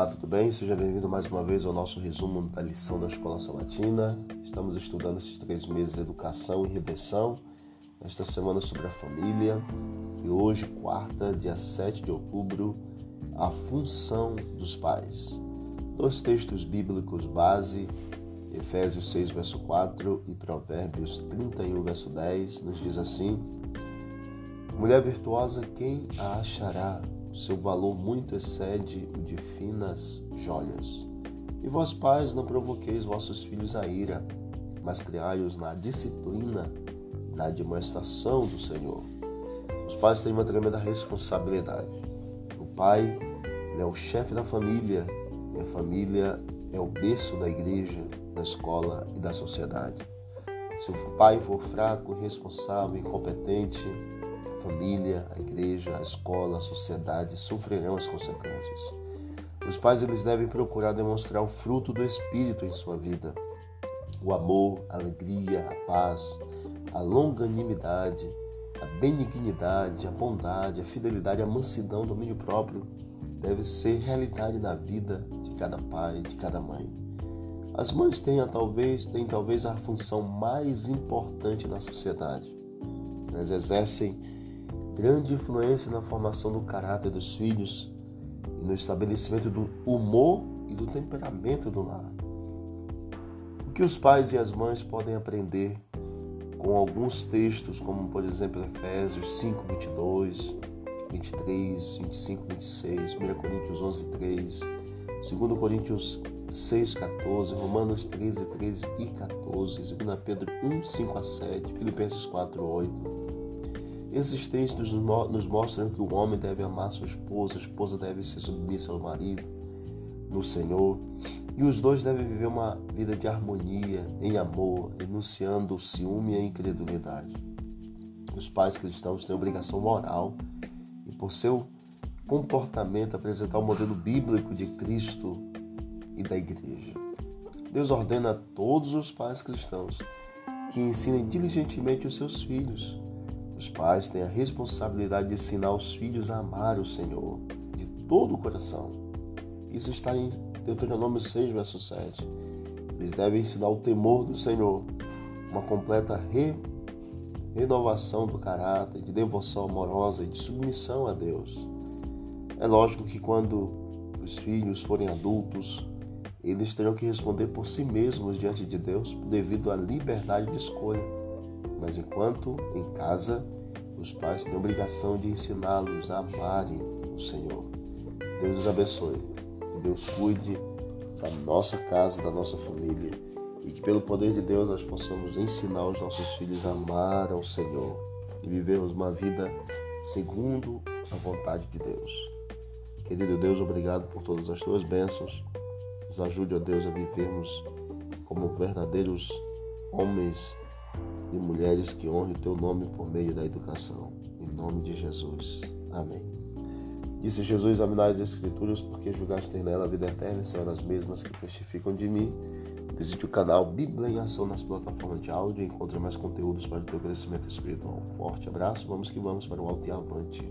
Olá, tudo bem? Seja bem-vindo mais uma vez ao nosso resumo da lição da Escola Sabatina. Estamos estudando esses três meses educação e redenção. Esta semana sobre a família. E hoje, quarta, dia 7 de outubro, a função dos pais. Dois textos bíblicos base, Efésios 6, verso 4 e Provérbios 31, verso 10, nos diz assim: Mulher virtuosa, quem a achará? Seu valor muito excede o de finas joias. E vós, pais, não provoqueis vossos filhos a ira, mas criai-os na disciplina na demonstração do Senhor. Os pais têm uma tremenda responsabilidade. O pai é o chefe da família e a família é o berço da igreja, da escola e da sociedade. Se o pai for fraco, irresponsável, incompetente, família, a igreja, a escola, a sociedade sofrerão as consequências. Os pais eles devem procurar demonstrar o fruto do espírito em sua vida: o amor, a alegria, a paz, a longanimidade, a benignidade, a bondade, a fidelidade, a mansidão, o domínio próprio deve ser realidade na vida de cada pai, de cada mãe. As mães têm talvez, têm talvez a função mais importante na sociedade. Elas exercem grande influência na formação do caráter dos filhos e no estabelecimento do humor e do temperamento do lar. O que os pais e as mães podem aprender com alguns textos, como por exemplo Efésios 5, 22, 23, 25, 26, 1 Coríntios 11, 3, 2 Coríntios 6, 14, Romanos 13, 13 e 14, 2 Pedro 1, 5 a 7, Filipenses 4, 8, esses textos nos mostram que o homem deve amar sua esposa, a esposa deve ser submissa ao marido, no Senhor, e os dois devem viver uma vida de harmonia, em amor, enunciando o ciúme e a incredulidade. Os pais cristãos têm obrigação moral e, por seu comportamento, apresentar o modelo bíblico de Cristo e da igreja. Deus ordena a todos os pais cristãos que ensinem diligentemente os seus filhos os pais têm a responsabilidade de ensinar os filhos a amar o Senhor de todo o coração. Isso está em Deuteronômio 6, verso 7. Eles devem ensinar o temor do Senhor, uma completa re... renovação do caráter, de devoção amorosa e de submissão a Deus. É lógico que quando os filhos forem adultos, eles terão que responder por si mesmos diante de Deus devido à liberdade de escolha mas enquanto em casa, os pais têm a obrigação de ensiná-los a amarem o Senhor. Deus os abençoe. Que Deus cuide da nossa casa, da nossa família. E que pelo poder de Deus nós possamos ensinar os nossos filhos a amar ao Senhor e vivermos uma vida segundo a vontade de Deus. Querido Deus, obrigado por todas as tuas bênçãos. Nos ajude, ó Deus, a vivermos como verdadeiros homens e mulheres que honrem o teu nome por meio da educação. Em nome de Jesus. Amém. Disse Jesus: Examinai as Escrituras, porque julgaste nela a vida eterna, são elas mesmas que testificam de mim. Visite o canal Bíblia em Ação nas plataformas de áudio e encontre mais conteúdos para o teu crescimento espiritual. Um forte abraço, vamos que vamos para o alto e avante.